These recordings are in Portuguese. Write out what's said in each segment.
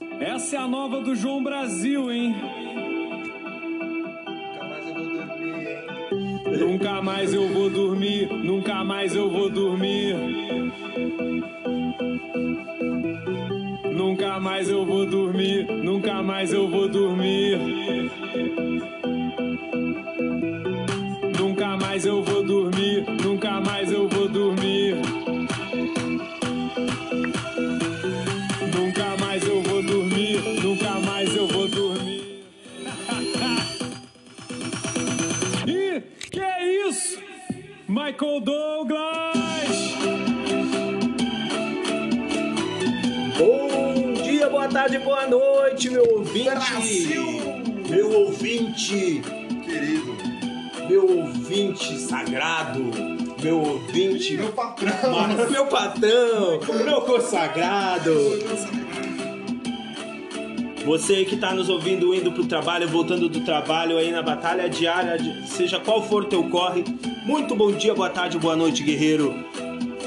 Essa é a nova do João Brasil, hein? Nunca mais eu vou dormir. Nunca mais eu vou dormir, nunca mais eu vou dormir. Nunca mais eu vou dormir. Michael Douglas! Bom dia, boa tarde, boa noite, meu ouvinte. Brasil! Meu ouvinte Querido, meu ouvinte sagrado, meu ouvinte, meu patrão. Meu patrão, meu consagrado. Você que está nos ouvindo indo pro trabalho, voltando do trabalho aí na batalha diária, seja qual for teu corre, muito bom dia, boa tarde, boa noite, guerreiro.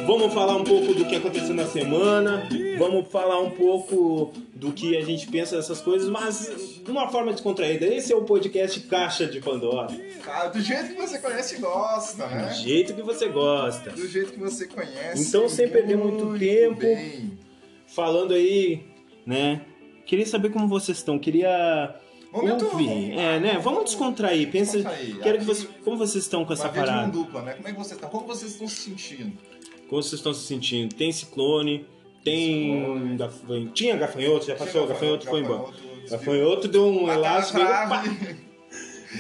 Vamos falar um pouco do que aconteceu na semana, vamos falar um pouco do que a gente pensa dessas coisas, mas de uma forma descontraída. Esse é o podcast Caixa de Pandora. Cara, do jeito que você conhece e gosta, Do né? jeito que você gosta. Do jeito que você conhece. Então, sem perder muito tempo, bem. falando aí, né? Queria saber como vocês estão. Queria Momento- ouvir. É, né? Vamos descontrair. Pensa, Descontrair. quero que Aqui- vocês, como vocês estão com essa parada? dupla, né? Como é que vocês estão? Como vocês estão se sentindo? Como vocês estão se sentindo? Tem ciclone? Tem Ciclone. gafanhoto? Tinha gafanhoto? Já passou? Tinha Gafanhoto foi embora. Gafanhoto deu um na elástico.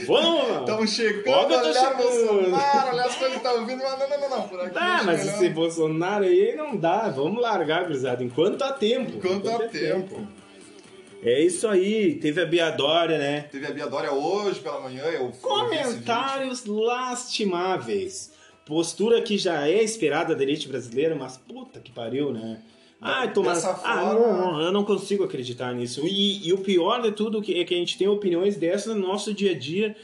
Vamos! Estamos chegando, Olha, chegando. Bolsonaro, olhar as coisas que tá ouvindo, mas não, não, não, não, por aqui. Tá, mas esse. Bolsonaro aí não dá. Vamos largar, gurizada. Enquanto há tempo. Enquanto há é tempo. É isso aí. Teve a Biadória, né? Teve a Bia Dória hoje pela manhã, eu. Comentários lastimáveis. Postura que já é esperada da elite brasileira, mas puta que pariu, né? Ah, tomar... Dessa ah forma- não, não, eu não consigo acreditar nisso. E, e o pior de tudo que- é que a gente tem opiniões dessas no nosso dia a dia.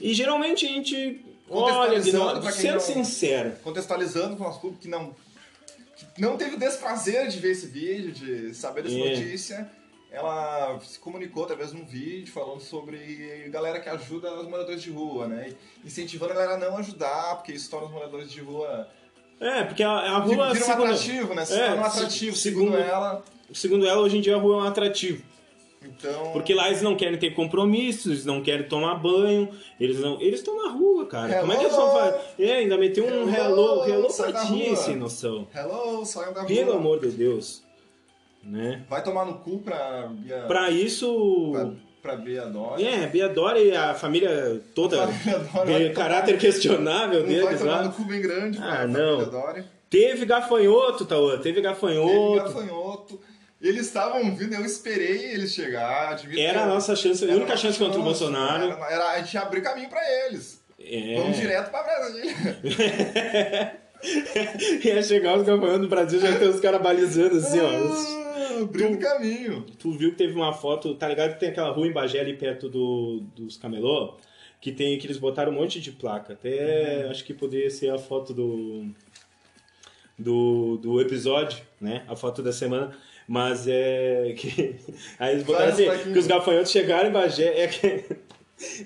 E geralmente a gente olha, sendo não- sincero. contextualizando com o nosso público que não, que não teve o desprazer de ver esse vídeo, de saber dessa É. notícia, ela se comunicou através de um vídeo falando sobre galera que ajuda os moradores de rua, né? Incentivando a galera a não ajudar, porque isso torna os moradores de rua. É, porque a, a Vira rua. um segundo, atrativo, né? Se É, torna um atrativo, segundo- segundo ela. segundo ela, hoje em dia a rua é um atrativo. Então. Porque lá eles não querem ter compromissos, eles não querem tomar banho, eles não. Eles estão na rua, cara. Como é que eles vão Hello! fazer? É, ainda meteu um Hello! hello, hello pra ti, sem noção. Hello, saiam da rua. Pelo amor de Deus. Né? Vai tomar no cu pra Bia, Pra isso. pra, pra Bia Dória. É, Bia Dória e a família toda. A vai caráter questionável Não vai deles tomar lá. no cu bem grande Ah, não. Bia Dória. Teve gafanhoto, Tauã, teve Teve gafanhoto. gafanhoto. Eles estavam vindo, eu esperei eles chegar. Era a nossa chance, a única chance contra o Bolsonaro. Era, era a gente abrir caminho pra eles. É. Vamos direto pra Brasília. Ia chegar os gafanhotos do Brasil, já tem os caras balizando assim, ó. Abrindo caminho. Tu viu que teve uma foto, tá ligado que tem aquela rua em Bagé ali perto do, dos camelô? Que tem que eles botaram um monte de placa. Até Uhum. acho que poderia ser a foto do, do, do episódio, né? A foto da semana. Mas é que. Aí eles botaram assim, que os gafanhotos chegaram em Bagé. É que.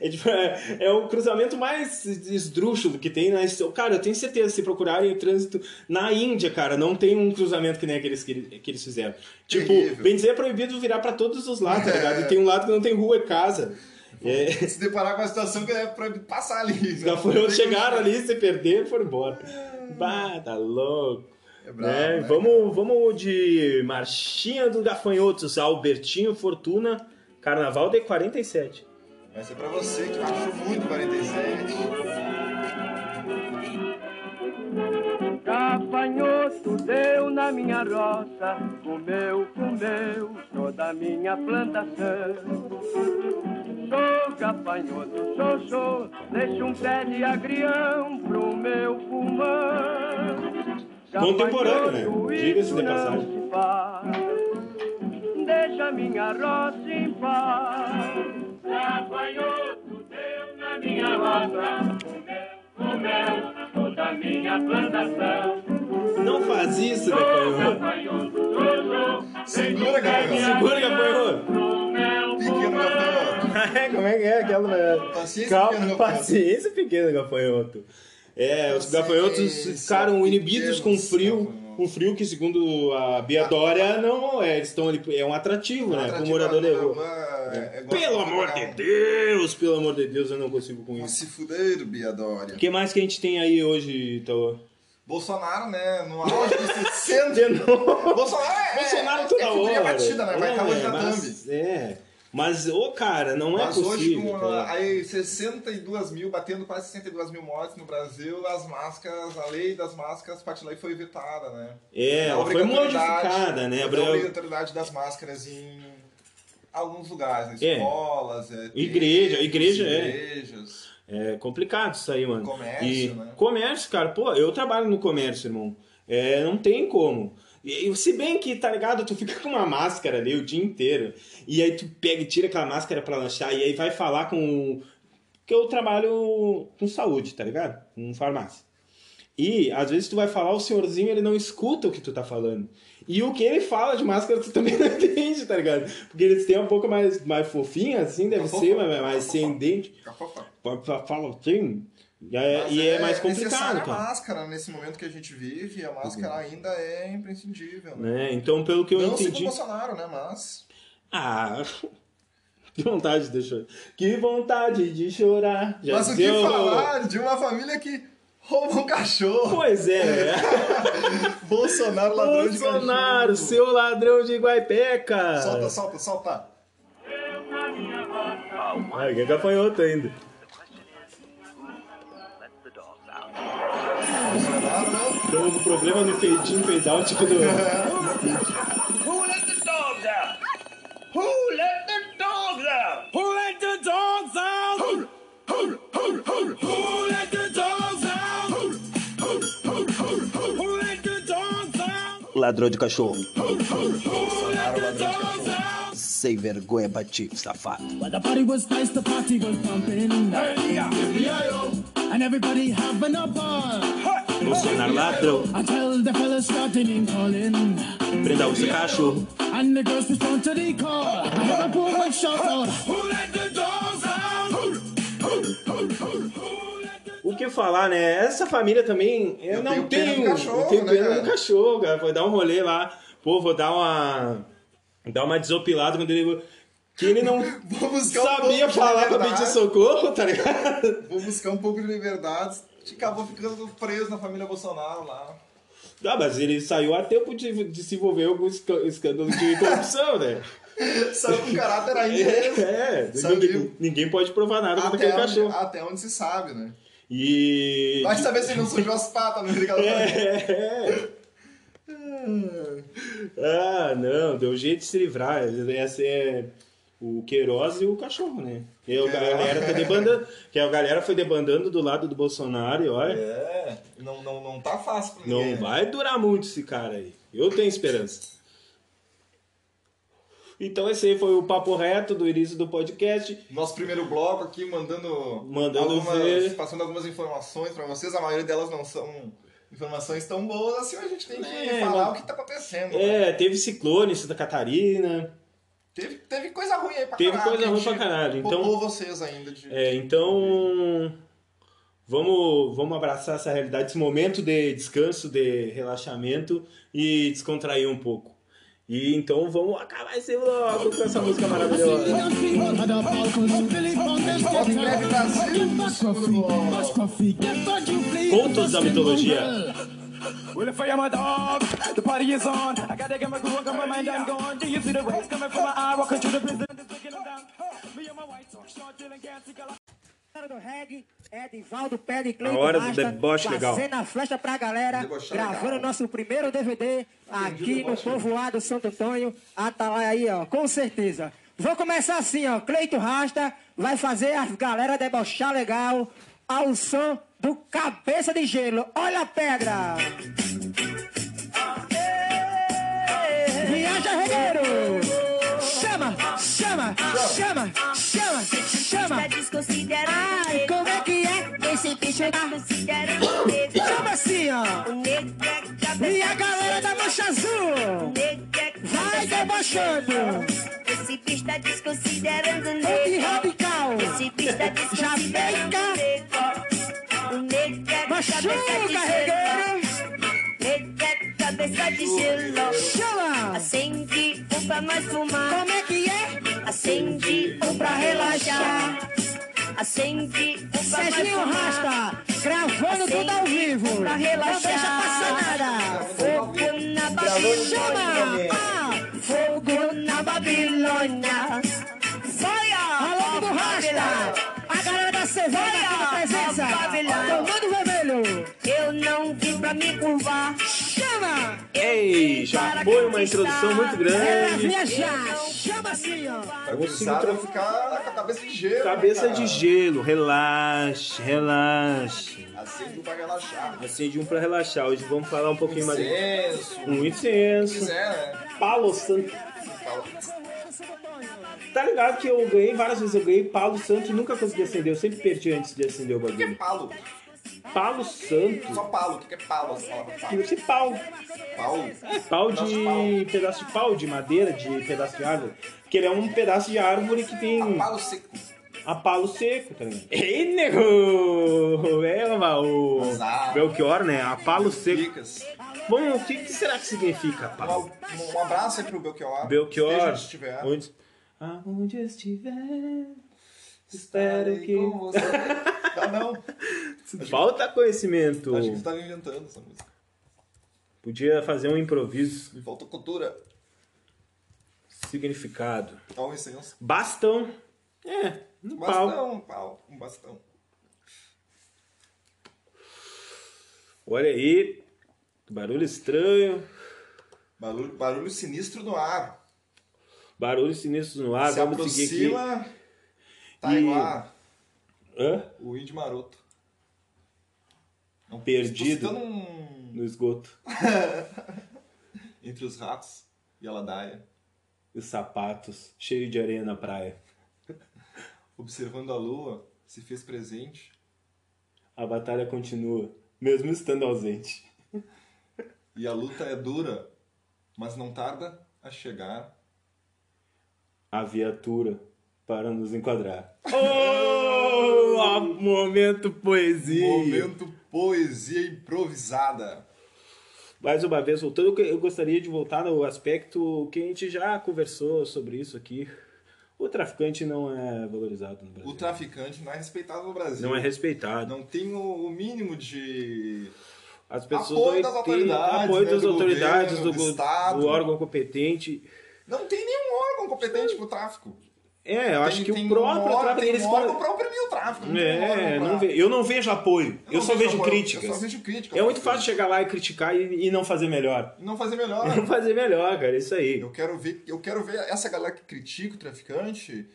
É, tipo, é, é o cruzamento mais esdrúxulo que tem na histó- Cara, eu tenho certeza, se procurarem o trânsito na Índia, cara, não tem um cruzamento que nem aqueles que, que eles fizeram. Tipo, Terrível. bem dizer, é proibido virar pra todos os lados, tá É. ligado? E tem um lado que não tem rua, é casa. É, Se deparar com a situação que é proibido passar ali. os gafanhotos chegaram ali, se perderam, foram embora. Bah, tá louco. É bravo, né? né, vamos, vamos de Marchinha dos Gafanhotos, Albertinho Fortuna, Carnaval de 47. Vai ser pra você que achou muito 47. Gafanhoto deu na minha roça, comeu, comeu toda a minha plantação. Sou gafanhoto, sou, sou, deixa um pé de agrião pro meu pulmão. Contemporâneo, né? Diga-se de passagem. Deixa minha roça em paz. Gafanhoto deu na minha roça, comeu, toda a minha plantação. Não faz isso, gafanhoto. Segura, gafanhoto. Segura, gafanhoto. Pequeno gafanhoto. Como é que é aquela. Paciência, Calma, pequeno paciência, pequeno gafanhoto. É, os gafanhotos ficaram inibidos com frio. Um frio que, segundo a Bia Dória, não é. Eles estão ali. É um atrativo, né? Para o morador de rua. É, é Pelo amor de Deus, pelo amor de Deus, eu não consigo com isso. Se fuder, Bia Dória. O que mais que a gente tem aí hoje, Tauã? Bolsonaro, né? No auge dos 60. De novo. Bolsonaro é. Bolsonaro é, toda é hora. batida, né? Vai estar hoje na mas, thumb. é. Mas, ô cara, não é Mas hoje, possível. com cara. aí 62 mil, batendo quase 62 mil mortes no Brasil, as máscaras, a lei das máscaras, parte lei foi vetada, né? É, ela foi modificada, né? Abriu- obrigatoriedade das máscaras em alguns lugares, né? É. escolas, é, Igreja, igreja, é. igrejas. É complicado isso aí, mano. Comércio, e né? Comércio, cara, pô, eu trabalho no comércio, irmão. É, não tem como. E, se bem que, tá ligado, tu fica com uma máscara ali o dia inteiro. E aí tu pega e tira aquela máscara pra lanchar e aí vai falar com. Porque eu trabalho com saúde, tá ligado? Com farmácia. E às vezes tu vai falar, o senhorzinho ele não escuta o que tu tá falando. E o que ele fala de máscara tu também não entende, tá ligado? Porque eles têm um pouco mais, mais fofinho, assim, deve Fofa, ser, mas mais, sem dente. Fala assim. E é, e é mais complicado, necessária a cara. máscara nesse momento que a gente vive, a máscara ainda é imprescindível. Né? Né? Então, pelo que eu Não entendi. Bolsonaro, né? Mas. Ah. Que vontade de chorar. Que vontade de chorar. Já Mas o que falar de uma família que rouba um cachorro? Pois é. Bolsonaro, ladrão de Bolsonaro, cachorro. seu ladrão de Guaipeca. Solta, solta, solta. Ai, que gafanhoto ainda. Bolsonaro? Estamos com problema no fade in, fade out do... Who let the dogs out? Who let the dogs out? Who let the dogs out? Who, who, who, who, who Ladrão de cachorro. Bolsonaro, ladrão de cachorro. Sem vergonha, Patife, safado. Well, the party was nice, the party was pumping. And everybody having a ball. Bolsonaro ladrão. Until the fellas started name calling. Prenda o seu cachorro. And the girls respond to the call. I heard a poor one shout out. Que falar, né? Essa família também. Eu, Eu não tenho tenho. cachorro, eu tenho né, pena do cachorro, cara. Vou dar um rolê lá. Pô, vou dar uma. Dar uma desopilada quando ele. Que ele não um sabia de falar pra pedir socorro, tá ligado? Vou buscar um pouco de liberdade. Acabou ficando preso na família Bolsonaro lá. Ah, mas ele saiu a tempo de, de se envolver em algum esca- escândalo de corrupção, né? Saiu com caráter ainda. É, Saiu. ninguém, ninguém pode provar nada contra Até aquele onde, cachorro. até onde se sabe, né? E. Vai saber se ele não sujou as patas no brigador. É. Ah, não, deu jeito de se livrar. Essa é o Queiroz e o cachorro, né? E a galera tá debandando, que a galera foi debandando do lado do Bolsonaro e olha, É, não, não, não tá fácil pra não ninguém. né? vai durar muito esse cara aí. Eu tenho esperança. Então esse aí foi o papo reto do início do podcast. Nosso primeiro bloco aqui, mandando, Mandando algumas, ver. passando algumas informações pra vocês. A maioria delas não são informações tão boas assim. A gente tem que É, falar mas- o que tá acontecendo. né? É, teve ciclone em Santa Catarina. Teve, teve coisa ruim aí pra Teve caralho. coisa que a ruim pra caralho, então- vocês ainda. De, É, então vamos, vamos abraçar essa realidade, esse momento de descanso, de relaxamento e descontrair um pouco. E então vamos acabar esse vlog com essa música maravilhosa. Contos da mitologia. Well, if I am a dog, the party is on. I gotta get my groove on, got my mind, I'm gone. Do you see the waves coming from my eye? Walking through the prison, taking them down. Me and my white talk, short, chilling, can't see color. do reggae é Divaldo Pé de A hora do Rasta, deboche legal. Fazendo a flecha pra galera, Debochar gravando legal. nosso primeiro DVD aqui no povoado Santo Antônio. Atalaia aí, ó, com certeza. Vou começar assim, ó. Cleito Rasta vai fazer as galera debochar legal ao som do Cabeça de Gelo. Olha a pedra! Viaja, regueiro! Chama, chama, chama, chama, chama! Tá Ai, como é que bicho é considerando o negro Chama assim, ó! O negro é E a galera da Mancha Azul! O negro é Vai debochando. Esse bicho tá desconsiderando o Ô, que nego. radical. Esse bicho tá desconsiderando o nego. O nego é cabeça de gelo. regueiro. Nego é cabeça de gelo. Chama. Acende um pra nós fumar. Como é que é? Acende um pra relaxar. Acende nós Serginho. Rasta, gravando tudo ao vivo. Pra Não relaxar. deixa passar nada. Fogo na. Babilônia. Ah, Fogo na Babilônia. Fire! Alô do Rasta. A galera da Cevada aqui na presença. Comando vermelho. Eu não vim pra me curvar. Chama. Ei, já foi uma introdução muito É grande. viajar. Chama assim, ó. Vai consigo tra- ficar com a cabeça de gelo. Cabeça né, de gelo, relaxe, relaxe. Acende pra relaxar. Acende um pra relaxar. Hoje vamos falar um pouquinho mais. Incenso. Um Se incenso. quiser, né? Palo Santo. Fala. Tá ligado que eu ganhei várias vezes, eu ganhei Palo Santo e nunca consegui acender. Eu sempre perdi antes de acender o O que é bagulho. palo? Palo Santo. Só palo. O que é palo? Essa palavra palo. Deve ser pau. Pau? Pau de de. pau. pedaço de pau, de madeira, de pedaço de árvore. Que ele é um pedaço de árvore que tem Palo seco. a palo seco, ligado? Ei, nego! É, o Azar. Belchior, né? A palo seco. Dicas. Bom, o que, que será que significa palo? Um, um abraço aí pro Belchior. Belchior, onde estiver. onde, aonde estiver, espero que... com você. Ah, não. Falta conhecimento. Acho que você tá inventando essa música. Podia fazer um improviso. Me falta cultura. Significado. Dá um incenso. Bastão. É, um pau. Bastão, um pau. Um bastão. Olha aí. Barulho estranho. Barulho, barulho sinistro no ar. Barulho sinistro no ar. Se Vamos seguir aqui. Tá E- igual Hã? o índio maroto. Não, Perdido. Citando um... No esgoto. Entre os ratos e a ladaia. Os sapatos. Cheio de areia na praia. Observando a lua, se fez presente. A batalha continua. Mesmo estando ausente. E a luta é dura, mas não tarda a chegar. a viatura para nos enquadrar. Oh, momento poesia. Momento poesia improvisada. Mais uma vez, voltando, eu gostaria de voltar ao aspecto que a gente já conversou sobre isso aqui. O traficante não é valorizado no Brasil. O traficante não é respeitado no Brasil. Não é respeitado. Não tem o o mínimo de As pessoas Apoio das autoridades, apoio né, das do autoridades, governo, do, do Estado. do órgão competente. Não tem nenhum órgão competente pro tráfico. É, eu acho Tem- que tem o próprio órgão- tráfico tem eles falam- órgão pra oprimir o tráfico. não tem um É, não ve- eu não vejo apoio, eu, não só vejo apoio, críticas. Eu só vejo críticas. É muito fácil chegar lá e criticar e, e não fazer melhor. Não fazer melhor. Não fazer melhor, cara, isso aí. Eu quero ver, eu quero ver essa galera que critica o traficante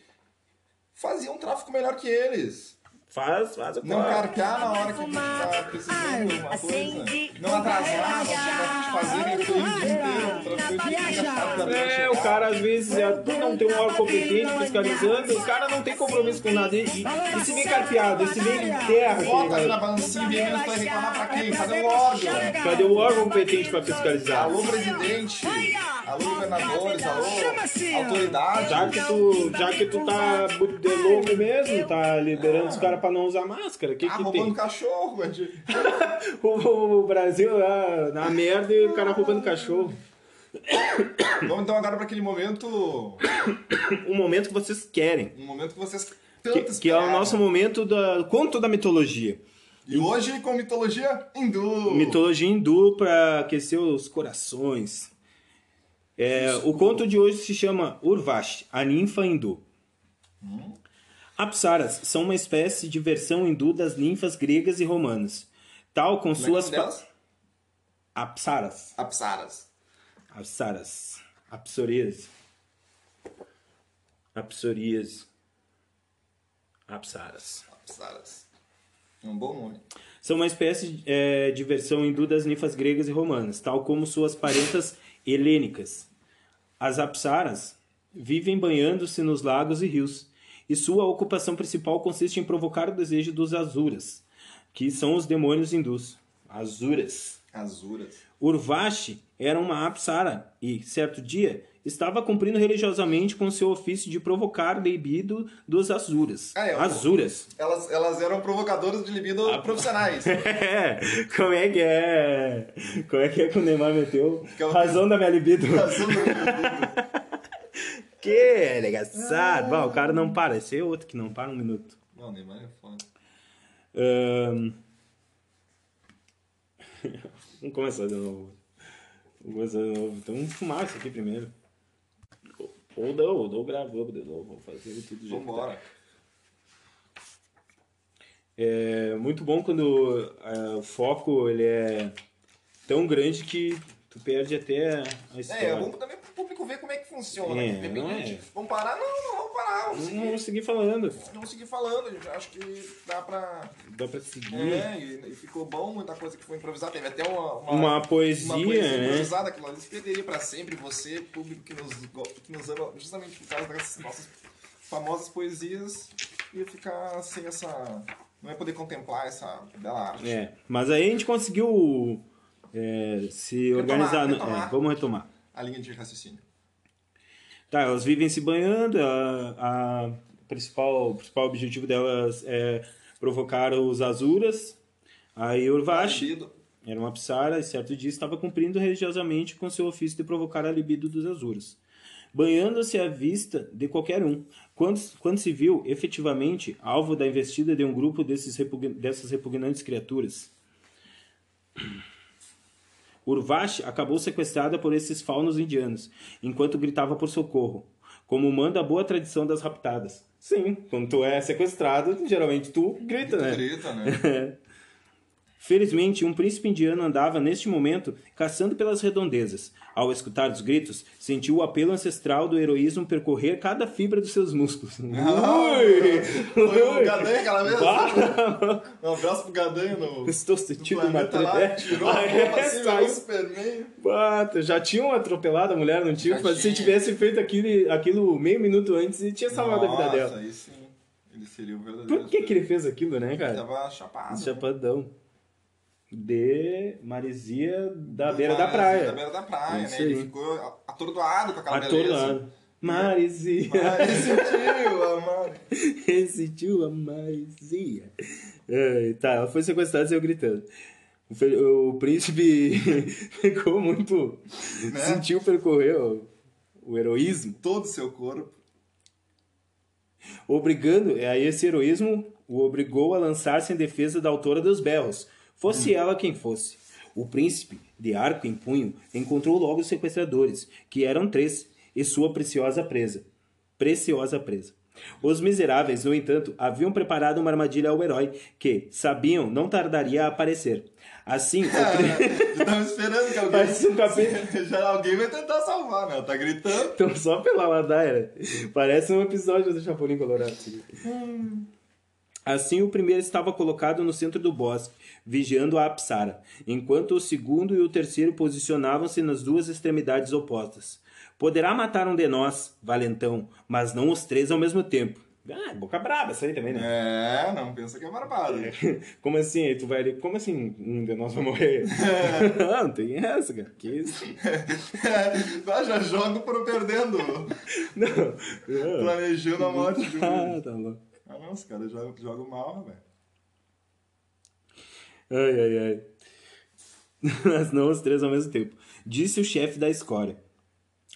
fazer um tráfico melhor que eles. Faz, faz o Não carcar na hora que a gente tá precisando de uma coisa. Não atrasar, não fazer dia inteiro. O chato da É, o cara às vezes é, não tem um órgão competente fiscalizando, o cara não tem compromisso com nada. E, e, e se vem carpeado, e se vem terra, aquele Bota ali na cara. balancinha e vem menos pra reclamar pra quem? Cadê o órgão? cadê o órgão competente pra fiscalizar? Alô, presidente. Alô, governadores. Alô, autoridade. Já que tu, já que tu tá de louco mesmo, tá liberando os caras pra não usar máscara, que Ah, que roubando tem? cachorro, bandido. O, o Brasil lá na merda e o cara roubando cachorro. Vamos então agora pra aquele momento. Um momento que vocês querem. Um momento que vocês Que, tanto que é o nosso momento da conto da mitologia. E hoje com mitologia hindu. Mitologia hindu para aquecer os corações. É, o conto de hoje se chama Urvashi, a ninfa hindu. Apsaras são uma espécie de versão hindu das ninfas gregas e romanas, tal com Como é é suas delas? pa- Apsaras, Apsaras. Apsaras, Apsorias, Apsorias, Apsaras. Apsaras. É um bom nome. São uma espécie é, de versão hindu das ninfas gregas e romanas, tal como suas parentas helênicas. As apsaras vivem banhando-se nos lagos e rios, e sua ocupação principal consiste em provocar o desejo dos asuras, que são os demônios hindus. Asuras. Azuras. Urvashi era uma apsara e, certo dia, estava cumprindo religiosamente com seu ofício de provocar libido dos azuras. Ah, é, o- azuras. Elas, elas eram provocadoras de libido Ah, profissionais. É, como é que é? Como é que é que o Neymar meteu? Que é o- Razão da minha libido. Razão da minha libido. que engraçado. Bom, o cara não para. Esse é outro que não para um minuto. Não, Neymar é foda. Ahn. Vamos começar de novo. Começar de novo. Então vamos fumar isso aqui primeiro. Ou não, ou não gravamos de novo. Vamos fazer tudo do jeito tá. Vambora. É muito bom quando é, o foco ele é tão grande que tu perde até a história. É, é bom também pro público ver como é que funciona. É, repente, é. vamos parar? Não, parar. Vamos Não seguir, vou seguir falando. vamos seguir falando. gente. Acho que dá pra... Dá pra seguir. É, e, e ficou bom, muita coisa que foi improvisada. Teve até uma... Uma poesia, uma poesia né? improvisada, ali se perderia pra sempre. Você, público que nos, que nos ama, justamente por causa dessas nossas famosas poesias, ia ficar sem essa... Não ia poder contemplar essa bela arte. É, mas aí a gente conseguiu é, se Retomar, organizar. né? retomar. É, vamos retomar. A linha de raciocínio. Tá, elas vivem se banhando, a, a principal, o principal objetivo delas é provocar os Azuras. Aí Urvashi, era uma psara, e certo dia estava cumprindo religiosamente com seu ofício de provocar a libido dos Azuras. Banhando-se à vista de qualquer um, quando, quando se viu, efetivamente, alvo da investida de um grupo desses repugn- dessas repugnantes criaturas. Urvashi acabou sequestrada por esses faunos indianos, enquanto gritava por socorro, como manda a boa tradição das raptadas. Sim, quando tu é sequestrado, geralmente tu grita, né? Grita, né? Felizmente, um príncipe indiano andava, neste momento, caçando pelas redondezas. Ao escutar os gritos, sentiu o apelo ancestral do heroísmo percorrer cada fibra dos seus músculos. Ui! Foi o! Gadanha aquela vez? Bah! Um abraço pro Gadanha no. Estou do sentindo uma treta. tirou a Ah, é, assim, saiu. Superman. Bata, já tinham atropelado a mulher, não tinha? Mas se tivesse feito aquilo, aquilo meio minuto antes, ele tinha salvado a vida Nossa, dela. aí sim. Ele seria o verdadeiro. Por que, que ele fez aquilo, né, cara? Tava chapado. Chapadão. De Maresia da beira da praia. Da beira da praia, Isso né? Ele aí. ficou atordoado com aquela beleza. Atordoado. Maresia. Tio, amado. Esse tio a Maresia. Ai, tá, ela foi sequestrada e saiu gritando. O príncipe ficou muito. Né? Sentiu percorrer o, o heroísmo. Todo o seu corpo. obrigando, aí esse heroísmo o obrigou a lançar-se em defesa da autora dos berros, fosse ela quem fosse. O príncipe, de arco em punho, encontrou logo os sequestradores, que eram três, e sua preciosa presa. Preciosa presa. Os miseráveis, no entanto, haviam preparado uma armadilha ao herói, que, sabiam, não tardaria a aparecer. Assim, o príncipe... Eu tava esperando que alguém. Parece um capeta. Já alguém vai tentar salvar, né? Tá gritando. Então, só pela ladaira. Parece um episódio do Chapolin Colorado. Assim, o primeiro estava colocado no centro do bosque, vigiando a Apsara, enquanto o segundo e o terceiro posicionavam-se nas duas extremidades opostas. Poderá matar um de nós, valentão, mas não os três ao mesmo tempo. Ah, boca braba essa aí também, né? É, não pensa que é barbado. Como assim? Aí tu vai ali, como assim um de nós vai morrer? não, tem essa, cara. Que isso? Ah, já jogo pro perdendo. Não. Planejando a morte de um. Ah, tá louco. Ah, não, os caras jogam, jogam mal, velho. Ai, ai, ai. Mas não os três ao mesmo tempo. Disse o chefe da escória,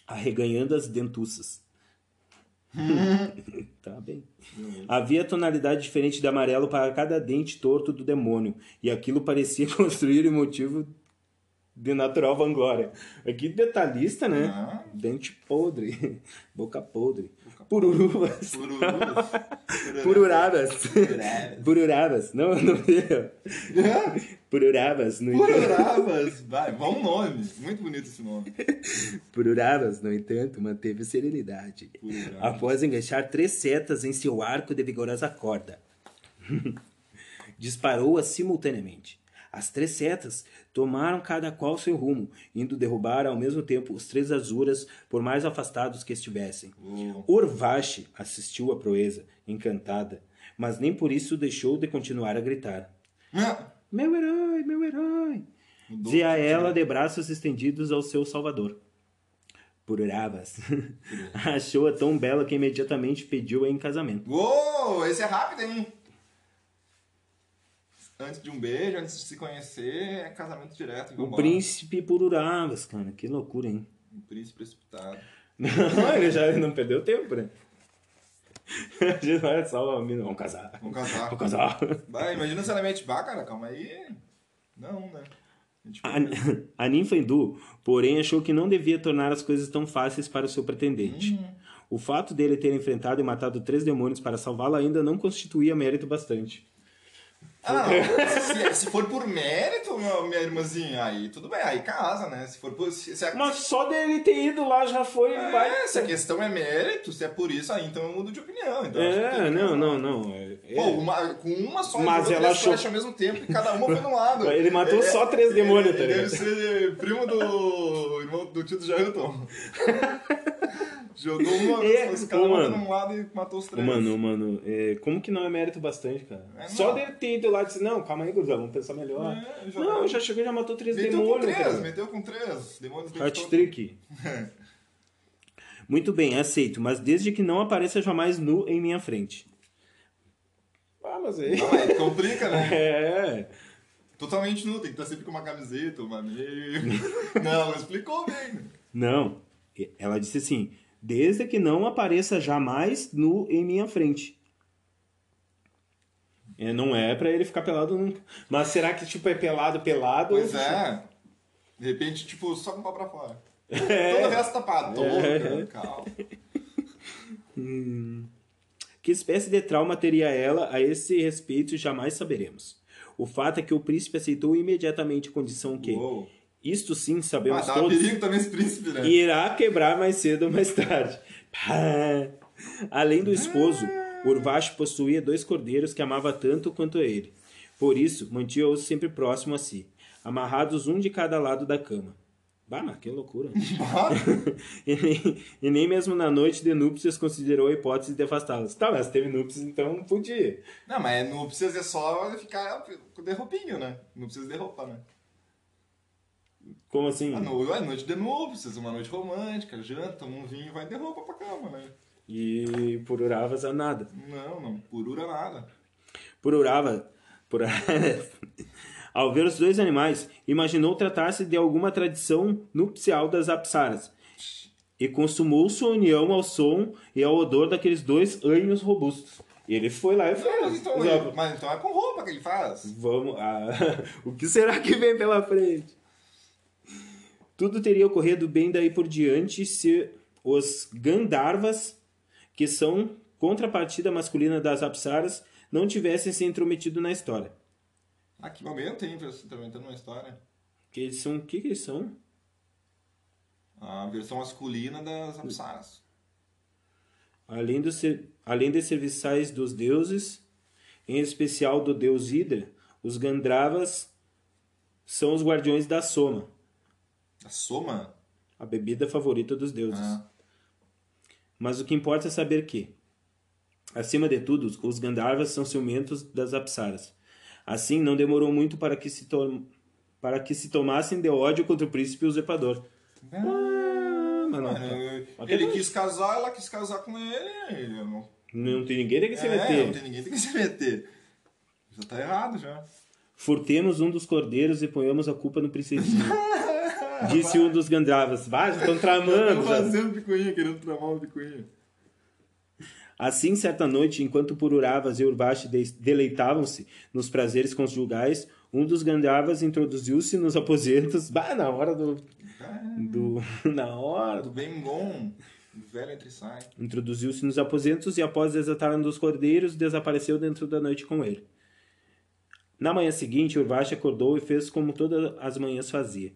arreganhando as dentuças. tá bem. Havia tonalidade diferente de amarelo para cada dente torto do demônio, e aquilo parecia construir um motivo de natural vanglória. Aqui detalhista, né? Ah. Dente podre, boca podre, pururubas. Pururubas. Pururabas. Pururabas. Não, não deu. Pururabas. No entanto, Pururabas. Vai, bom nome. Muito bonito esse nome. Pururabas, no entanto, manteve serenidade. Pururabas. Após enganchar três setas em seu arco de vigorosa corda. Disparou-as simultaneamente. As três setas tomaram cada qual seu rumo, indo derrubar ao mesmo tempo os três azuras, por mais afastados que estivessem. Urvashi assistiu à proeza, encantada, mas nem por isso deixou de continuar a gritar. Ah, Meu herói, meu herói! Dizia ela de braços estendidos ao seu salvador. Pururavas. Achou-a tão bela que imediatamente pediu-a em casamento. Uou, esse é rápido, hein? Antes de um beijo, antes de se conhecer, é casamento direto. O príncipe Pururavas, cara. Que loucura, hein? O príncipe precipitado. Não, ele já não perdeu tempo, né? A gente vai só, menino, vamos casar. Vamos casar. Vamos casar. Vai, imagina se ela mete, bah, cara, calma aí. Não, né? A A, a ninfa hindu, porém, achou que não devia tornar as coisas tão fáceis para o seu pretendente. Uhum. O fato dele ter enfrentado e matado três demônios para salvá-la ainda não constituía mérito bastante. Ah, se, se for por mérito, meu- minha irmãzinha, aí tudo bem, aí casa, né? Se for por. Se, se a, Mas só dele ter ido lá já foi. é, se a questão é mérito, se é por isso, aí então eu mudo de opinião. Então É, não, não, não. É, é. Pô, uma, com uma só, Mas ela achou- ao mesmo tempo e cada uma foi num lado. Ele matou só três demônios, tá ele ligado? Deve ser primo do irmão do tio do Jailton. Jogou uma É, uma mano. num lado e matou os Ô, três. Mano, mano, é, como que não é mérito bastante, cara? É, Só dele ter ido lá e disse, não, calma aí, Guzão, vamos pensar melhor. É, já- não, já chegou e já matou três Meteu com demônios, três, cara. meteu com três. Demônios de Hat trick. Muito bem, aceito, mas desde que não apareça jamais nu em minha frente. Ah, mas aí. Não, aí complica, né? É. Totalmente nu, tem que estar sempre com uma camiseta, uma meia. Não, explicou bem. Não. Ela disse assim: desde que não apareça jamais nu em minha frente. É, não é pra ele ficar pelado nunca. Mas será que, tipo, é pelado, pelado? Pois é. De repente, tipo, só com o pau pra fora. É. Todo o resto tapado. Tô louco, É. cara. Calma. Que espécie de trauma teria ela a esse respeito jamais saberemos. O fato é que o príncipe aceitou imediatamente a condição que, Uou. Isto sim Ah, sabemos um todos, perigo também esse príncipe, né? irá quebrar mais cedo ou mais tarde. Além do esposo, Urvashi possuía dois cordeiros que amava tanto quanto ele. Por isso, mantinha-os sempre próximo a si, amarrados um de cada lado da cama. Bah, mas que loucura. e, nem, e nem mesmo na noite de núpcias considerou a hipótese de afastá-las. Tá, mas teve núpcias, então podia. Não, mas não precisa só ficar de roupinho, né? Não precisa de roupa, né? Como assim? A no- é noite de núpcias, uma noite romântica, janta, toma um vinho, vai de roupa pra cama, né? E por Uravas a nada. Não, não, purura nada. Por Urava, por... ao ver os dois animais, imaginou tratar-se de alguma tradição nupcial das apsaras e consumou sua união ao som e ao odor daqueles dois anhos robustos. E ele foi lá e Mas fez. então, Exato. mas então é com roupa que ele faz. Vamos. ah, o que será que vem pela frente? Tudo teria ocorrido bem daí por diante se os Gandharvas, que são contrapartida masculina das Apsaras, não tivessem se intrometido na história. Ah, que momento, hein, pra também entrando numa história. Que eles são. O que, que eles são? A versão masculina das Apsaras. Além, do ser, além de serviçais dos deuses, em especial do deus Hidra, os Gandharvas são os guardiões da Soma, A Soma? a bebida favorita dos deuses. Ah. Mas o que importa é saber que, acima de tudo, os Gandharvas são ciumentos das Apsaras. Assim, não demorou muito para que se, to para que se tomassem de ódio contra o príncipe usurpador. Ah, mas não, ele mais. quis casar, ela quis casar com ele. ele não... não tem ninguém que se é, meter. não tem ninguém que se meter. Já tá errado, já. Furtemos um dos cordeiros e ponhamos a culpa no princesinho. Disse um dos Gandharvas. Vai, estão tramando. Já. fazendo picuinha, querendo tramar uma picuinha. Assim, certa noite, enquanto Pururavas e Urvashi de- deleitavam-se nos prazeres conjugais, um dos Gandharvas introduziu-se nos aposentos. Bah, na hora do. do na hora. Do bem bom, do velho entre sai. Introduziu-se nos aposentos e, após desatar um dos cordeiros, desapareceu dentro da noite com ele. Na manhã seguinte, Urvashi acordou e fez como todas as manhãs fazia,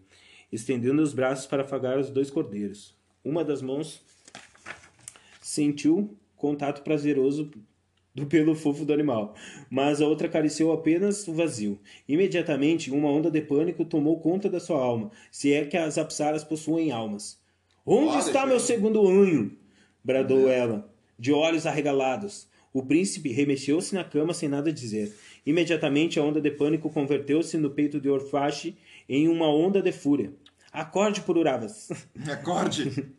estendendo os braços para afagar os dois cordeiros. Uma das mãos sentiu contato prazeroso do pelo fofo do animal, mas a outra acariciou apenas o vazio. Imediatamente, uma onda de pânico tomou conta da sua alma, se é que as apsaras possuem almas. Onde está meu gente. segundo anho? bradou ela, de olhos arregalados. O príncipe remexeu-se na cama sem nada dizer. Imediatamente a onda de pânico converteu-se no peito de Orfashi em uma onda de fúria. Acorde, Pururavas. Acorde.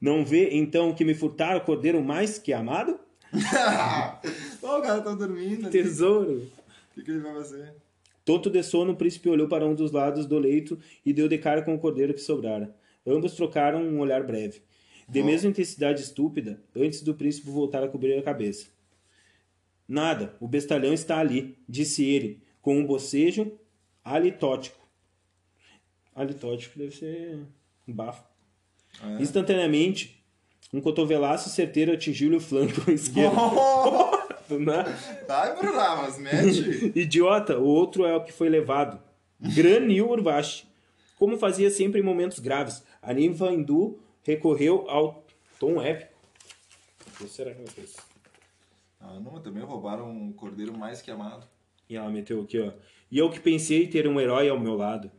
Não vê, então, que me furtaram o cordeiro mais que amado? Ó, o cara tá dormindo. O Tesouro. que, que ele vai fazer? Tonto de sono, o príncipe olhou para um dos lados do leito e deu de cara com o cordeiro que sobrara. Ambos trocaram um olhar breve. De mesma intensidade estúpida, antes do príncipe voltar a cobrir a cabeça. Nada, o bestalhão está ali, disse ele, com um bocejo alitótico. Alitótico deve ser um bafo. Instantaneamente, um cotovelaço certeiro atingiu-lhe o flanco esquerdo. Do nada. Ai, Brunas, mete. Idiota, o outro é o que foi levado. Granil Urvashi. Como fazia sempre em momentos graves, a ninfa hindu recorreu ao tom épico. O que será que ela fez? Ah, não, mas também roubaram um cordeiro mais que amado. E ela meteu aqui, ó. E eu que pensei ter um herói ao meu lado.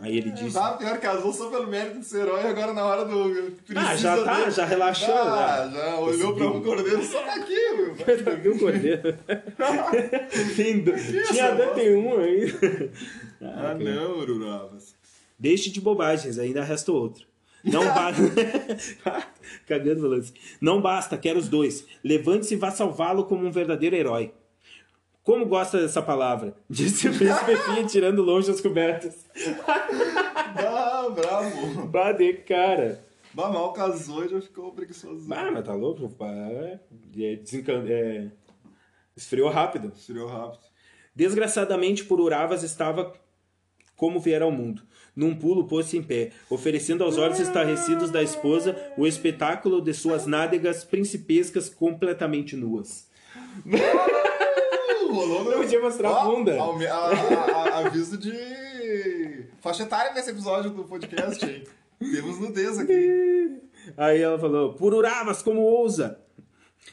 Aí ele disse. Ah, pior casou só pelo mérito de ser herói, agora na hora do. Ah, já tá, dele. já relaxou. Ah, já. já olhou pra um cordeiro só daqui, meu. Viu o cordeiro? Tem do- Tinha até tem um aí. Ah, não, Ururabas. Deixe de bobagens, ainda resta outro. Não basta. Cagando o lance. Não basta, quero os dois. Levante-se e vá salvá-lo como um verdadeiro herói. Como gosta dessa palavra? Disse o príncipe Fia, tirando longe as cobertas. Ah, bravo. Bade, cara. Bah, mal casou e já ficou preguiçoso. Ah, mas tá louco? É, é, desencan... é, Esfriou rápido. Tirou rápido. Desgraçadamente, Pururavas estava como vier ao mundo. Num pulo, pôs-se em pé, oferecendo aos olhos estarrecidos da esposa o espetáculo de suas nádegas principescas completamente nuas. Rolou no... Não podia mostrar a bunda. alme- a- a- a- aviso de faixa etária nesse episódio do podcast, hein? Temos nudez aqui. Aí ela falou: Pururavas, como ousa!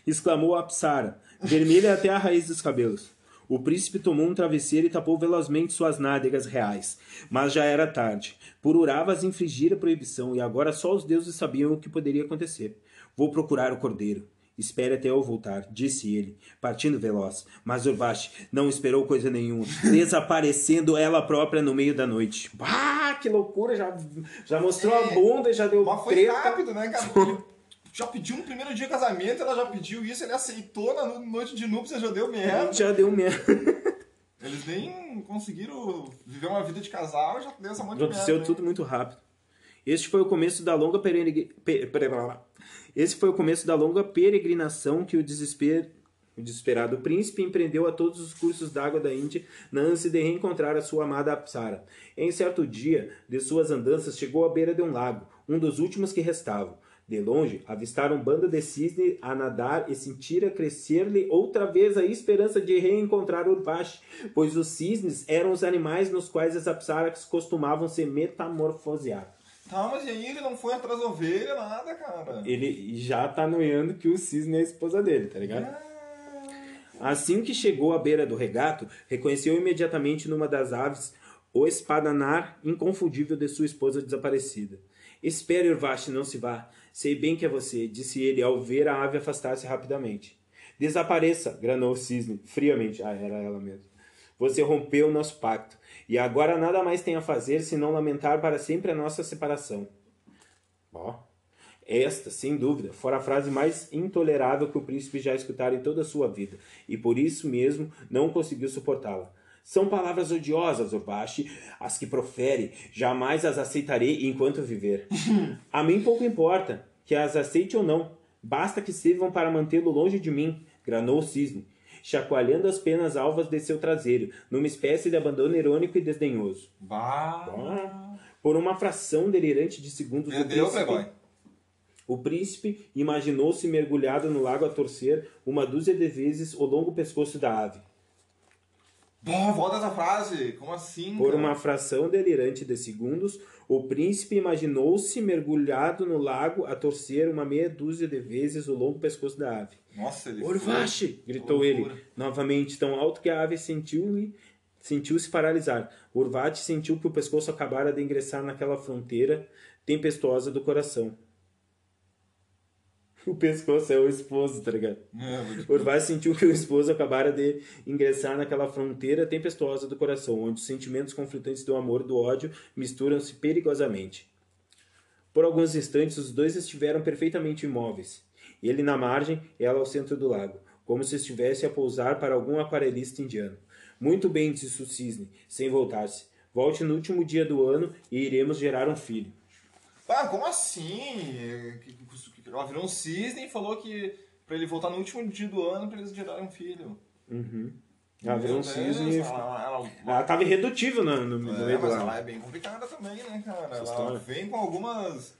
exclamou a Apsara, vermelha até a raiz dos cabelos. O príncipe tomou um travesseiro e tapou velozmente suas nádegas reais. Mas já era tarde. Pururavas infringira a proibição e agora só os deuses sabiam o que poderia acontecer. Vou procurar o cordeiro. Espere até eu voltar, disse ele, partindo veloz. Mas Urvashi não esperou coisa nenhuma, desaparecendo ela própria no meio da noite. Bah, que loucura! Já, já mostrou a bunda e já deu Mas foi treta. rápido, né, cara? Já pediu no primeiro dia de casamento, ela já pediu isso, ele aceitou na no- noite de núpcias, já deu merda. Já deu merda. Eles nem conseguiram viver uma vida de casal, já deu essa monte de merda. Aconteceu hein? tudo muito rápido. Este foi o começo da longa peregri... Esse foi o começo da longa peregrinação que o desespero o desesperado príncipe empreendeu a todos os cursos d'água da Índia na ânsia de reencontrar a sua amada Apsara. Em certo dia de suas andanças chegou à beira de um lago, um dos últimos que restavam. De longe, avistaram bando de cisne a nadar e sentira crescer-lhe outra vez a esperança de reencontrar Urvashi, pois os cisnes eram os animais nos quais as apsaras costumavam se metamorfosear. Tá, mas e aí ele não foi atrás da ovelha, nada, cara. Ele já tá noiando que o cisne é a esposa dele, tá ligado? Assim que chegou à beira do regato, reconheceu imediatamente numa das aves o espadanar inconfundível de sua esposa desaparecida. Espere, Urvashi, não se vá. Sei bem que é você, disse ele ao ver a ave afastar-se rapidamente. Desapareça, granou o cisne, friamente. Ah, era ela mesmo. Você rompeu o nosso pacto, e agora nada mais tem a fazer senão lamentar para sempre a nossa separação. Ó, esta, sem dúvida, fora a frase mais intolerável que o príncipe já escutara em toda a sua vida, e por isso mesmo não conseguiu suportá-la. São palavras odiosas, Urvashi, as que profere, jamais as aceitarei enquanto viver. a mim pouco importa que as aceite ou não, basta que sirvam para mantê-lo longe de mim, granou o cisne, chacoalhando as penas alvas de seu traseiro, numa espécie de abandono irônico e desdenhoso. Bah. Por uma fração delirante de segundos, o Perdeu, príncipe- o príncipe imaginou-se mergulhado no lago a torcer uma dúzia de vezes o longo pescoço da ave. Bah, volta essa frase. Como assim? Por cara? uma fração delirante de segundos, o príncipe imaginou-se mergulhado no lago a torcer uma meia dúzia de vezes o longo pescoço da ave. Nossa, ele. Urvashi! gritou ele, novamente, tão alto que a ave sentiu-se paralisar. Urvati sentiu que o pescoço acabara de ingressar naquela fronteira tempestuosa do coração. O pescoço é o esposo, tá ligado? É, sentiu que o esposo acabara de ingressar naquela fronteira tempestuosa do coração, onde os sentimentos conflitantes do amor e do ódio misturam-se perigosamente. Por alguns instantes, os dois estiveram perfeitamente imóveis. Ele na margem, ela ao centro do lago, como se estivesse a pousar para algum aquarelista indiano. Muito bem, disse o cisne, sem voltar-se. Volte no último dia do ano e iremos gerar um filho. Ah, como assim? Ela virou um cisne e falou que pra ele voltar no último dia do ano pra eles gerarem um filho. Ela virou um cisne. Ela, ela, Ela estava irredutível no, no, no É, meio do mas ela é bem complicada também, né, cara? Ela história. vem com algumas.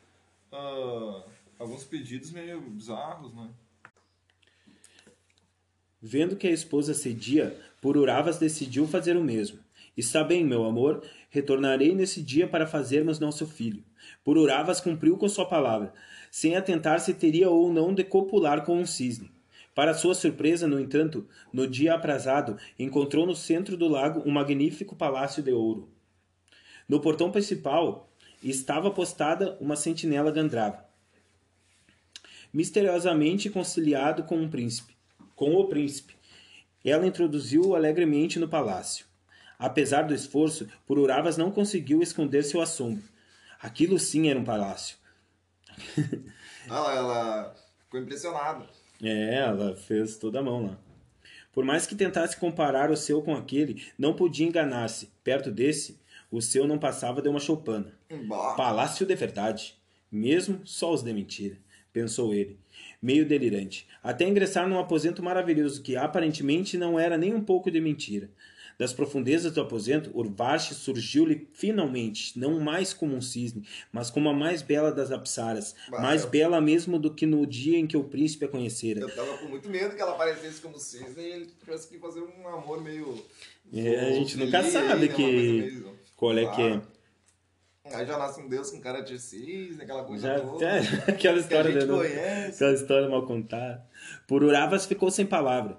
ah, alguns pedidos meio bizarros, né? Vendo que a esposa cedia, Pururavas decidiu fazer o mesmo. Está bem, meu amor, retornarei nesse dia para fazermos nosso filho. Pururavas cumpriu com sua palavra, sem atentar se teria ou não de copular com um cisne. Para sua surpresa, no entanto, no dia aprazado, encontrou no centro do lago um magnífico palácio de ouro. No portão principal estava postada uma sentinela gandrava, misteriosamente conciliado com um príncipe, com o príncipe. Ela introduziu-o alegremente no palácio. Apesar do esforço, Pururavas não conseguiu esconder seu assombro. Aquilo sim era um palácio. Ela, ela ficou impressionada. É, ela fez toda a mão lá. Por mais que tentasse comparar o seu com aquele, não podia enganar-se. Perto desse, o seu não passava de uma choupana. Bah. Palácio de verdade. Mesmo só os de mentira, pensou ele, meio delirante, até ingressar num aposento maravilhoso que aparentemente não era nem um pouco de mentira. Das profundezas do aposento, Urvashi surgiu-lhe finalmente, não mais como um cisne, mas como a mais bela das apsaras, Bah, mais eu- bela mesmo do que no dia em que o príncipe a conhecera. Eu tava com muito medo que ela aparecesse como cisne e ele tivesse que fazer um amor meio. É, a gente nunca sabe né? Uma que- meio- Qual é que é? Aí já nasce um deus com cara de cisne, aquela coisa Já, toda. é, aquela história gente de- conhece. aquela história mal contada. Pururavas ficou sem palavra.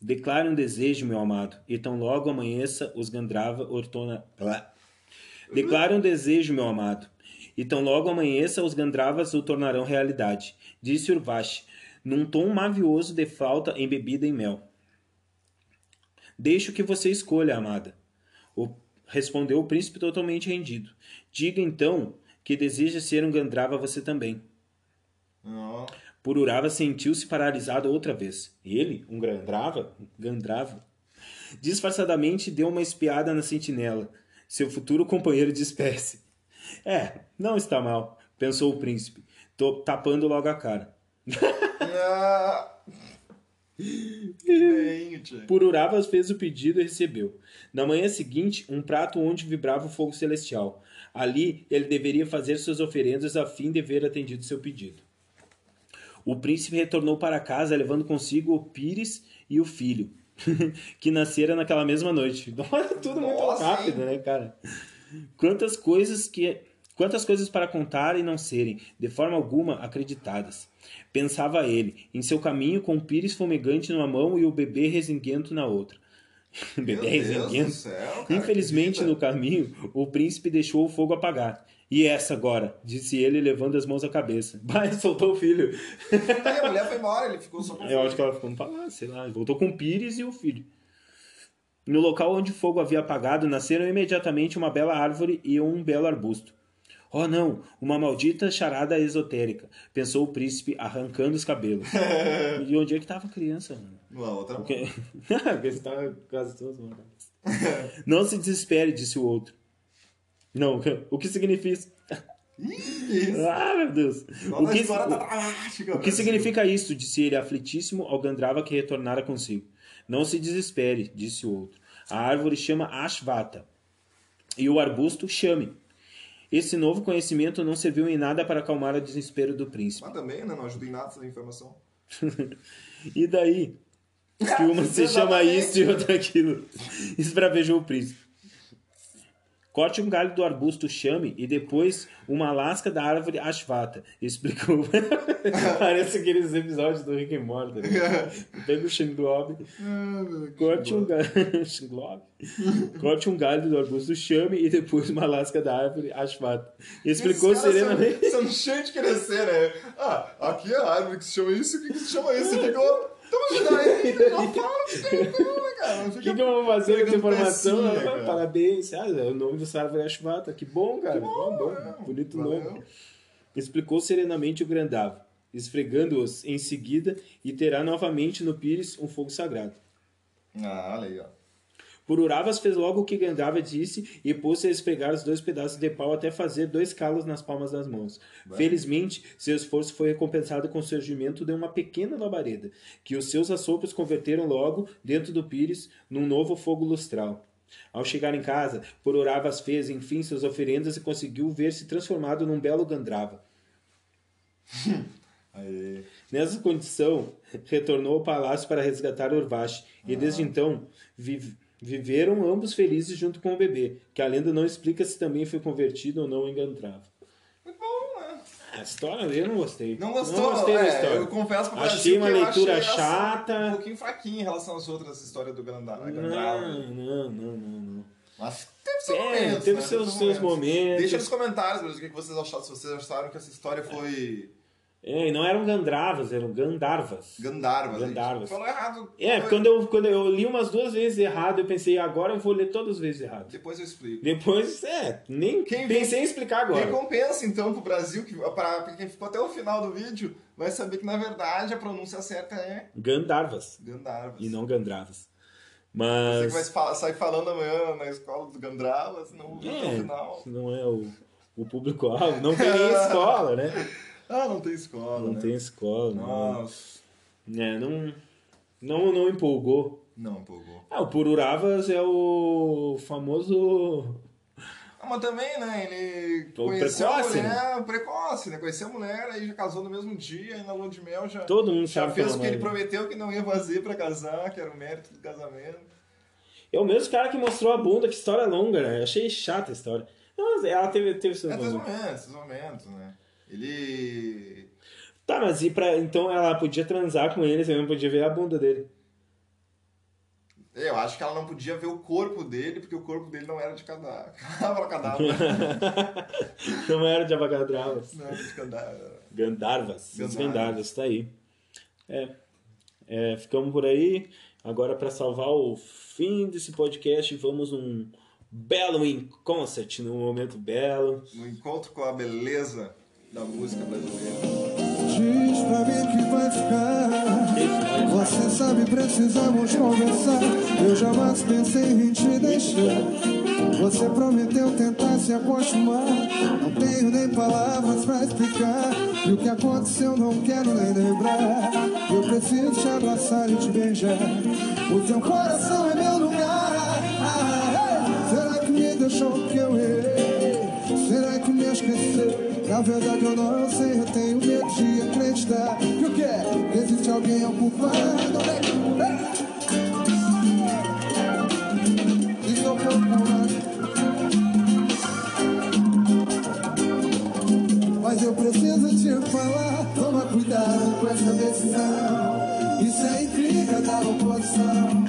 Declare um desejo, meu amado, e tão logo amanheça os Gandrava ortona. Um desejo, meu amado, e tão logo amanheça os Gandravas o tornarão realidade, disse Urvashi, num tom mavioso de flauta embebida em mel. Deixo que você escolha, amada. O- respondeu o príncipe totalmente rendido. Diga então que deseja ser um Gandrava você também. Não. Pururava sentiu-se paralisado outra vez. Ele, um Gandrava? Gandrava? Disfarçadamente deu uma espiada na sentinela, seu futuro companheiro de espécie. É, não está mal, pensou o príncipe, tapando logo a cara. Pururavas fez o pedido e recebeu. Na manhã seguinte, um prato onde vibrava o fogo celestial. Ali, ele deveria fazer suas oferendas a fim de ver atendido seu pedido. O príncipe retornou para casa, levando consigo o Pires e o filho, que nascera naquela mesma noite. Tudo muito Nossa, rápido, hein? né, cara? Quantas coisas que quantas coisas para contar e não serem de forma alguma acreditadas. Pensava ele, em seu caminho com o pires fumegante numa mão e o bebê resinguento na outra. bebê resinguento. céu, cara, Infelizmente, no caminho, o príncipe deixou o fogo apagar. E essa agora? Disse ele, levando as mãos à cabeça. Vai, soltou o filho. Aí a mulher foi embora, ele ficou só com Eu acho que ela ficou no palácio, sei lá. Voltou com o Pires e o filho. No local onde o fogo havia apagado, nasceram imediatamente uma bela árvore e um belo arbusto. Oh não, uma maldita charada esotérica, pensou o príncipe, arrancando os cabelos. e onde é que tava a criança, mano? Na outra. Porque... Tava quase todas. Não se desespere, disse o outro. Não, o que significa... Isso. Ah, meu Deus. O que, dramática. o que significa isto? Disse ele, aflitíssimo, ao Gandrava que retornara consigo. Não se desespere, disse o outro. A árvore chama Ashvata e o arbusto chame. Esse novo conhecimento não serviu em nada para acalmar o desespero do príncipe. Mas também, né? Não ajuda em nada essa informação. E daí? Que uma se chama isso e outra aquilo. Esbravejou o príncipe. Corte um galho do arbusto chame e depois uma lasca da árvore ashvata. Explicou. Parece aqueles episódios do Rick and Morty. Né? Pega o Shinglob. Corte um galho. Corte um galho do arbusto chame e depois uma lasca da árvore ashvata. Explicou serenamente. São, são cheios de crescer, né? Ah, aqui é a árvore que se chama isso, o que, que se chama isso? Ficou. Então, mas daí, já que cara? O que, que eu vou fazer com essa informação? pecinha, Ah. Parabéns. Ah, é o nome árvore é Ashvata. Que bom, cara. bom, bom. é. Bonito Valeu. nome. Explicou serenamente o Grandavo, esfregando-os em seguida, e terá novamente no pires um fogo sagrado. Ah, olha aí, ó. Pururavas fez logo o que Gandava disse e pôs-se a esfregar os dois pedaços de pau até fazer dois calos nas palmas das mãos. Felizmente, seu esforço foi recompensado com o surgimento de uma pequena labareda, que os seus assopros converteram logo, dentro do pires, num novo fogo lustral. Ao chegar em casa, Pururavas fez, enfim, suas oferendas e conseguiu ver-se transformado num belo Gandrava. Aí. Nessa condição, retornou ao palácio para resgatar Urvashi, e desde então vi- viveram ambos felizes junto com o bebê, que a lenda não explica se também foi convertido ou não em Gandrava. Muito bom, né? A história eu não gostei. Não gostou? Não gostei da é, história. Eu confesso pro Achei Brasil uma leitura achei chata. Um pouquinho fraquinha em relação às outras histórias do Gandalf. Não, não, não, não, não. Mas teve seus É, momentos. teve né? seus- seus momentos. Deixa nos comentários, Brasil, o que vocês acharam. Se vocês acharam que essa história foi É, e não eram Gandravas, eram Gandarvas. Gandharvas. aí. Gandharvas. Falou errado. É, Foi- quando eu, quando eu li umas duas vezes errado, eu pensei, agora eu vou ler todas as vezes errado. Depois eu explico. Depois, é, nem Quem pensei em explicar agora. Recompensa, então, pro Brasil, que, pra, pra quem ficou até o final do vídeo, vai saber que, na verdade, a pronúncia certa é Gandarvas. Gandharvas. e não Gandravas. Você Mas que vai sair falando amanhã na escola dos Gandravas, não até o é, final. não é o, o público-alvo. Não tem nem escola, né? Ah, não tem escola, Não né? tem escola. Não, Nossa. é, não, não, não empolgou. Não empolgou. Ah, o Pururavas é o famoso. Ah, mas também, né, ele conheceu precoce, a mulher, precoce, né? Conheceu a mulher, aí já casou no mesmo dia, e na lua de mel já, Todo mundo já fez o que ele nome. prometeu que não ia fazer pra casar, que era o mérito do casamento. É o mesmo cara que mostrou a bunda, que história longa, né? Eu achei chata a história. Não, ela teve, teve seus É, momentos. momentos, os momentos, né? Ele... Tá, mas e pra. Então ela podia transar com ele, você não podia ver a bunda dele. Eu acho que ela não podia ver o corpo dele, porque o corpo dele não era de cadáver. Não era de Abacadravas. não era de cadáver. Gandarvas. Os Gandharvas. Gandarvas, tá aí. É. É, ficamos por aí. Agora, para salvar o fim desse podcast, vamos num belo in concert, num momento belo. No encontro com a beleza da música brasileira. Diz pra mim que vai ficar. Você sabe, precisamos conversar. Eu jamais pensei em te deixar. Você prometeu tentar se acostumar. Não tenho nem palavras pra explicar. E o que aconteceu não quero nem lembrar. Eu preciso te abraçar e te beijar. O teu coração Na verdade eu não sei, eu tenho medo de acreditar. Que o que? Existe alguém ao culpado Estou Mas eu preciso te falar Toma cuidado com essa decisão. Isso é intriga da oposição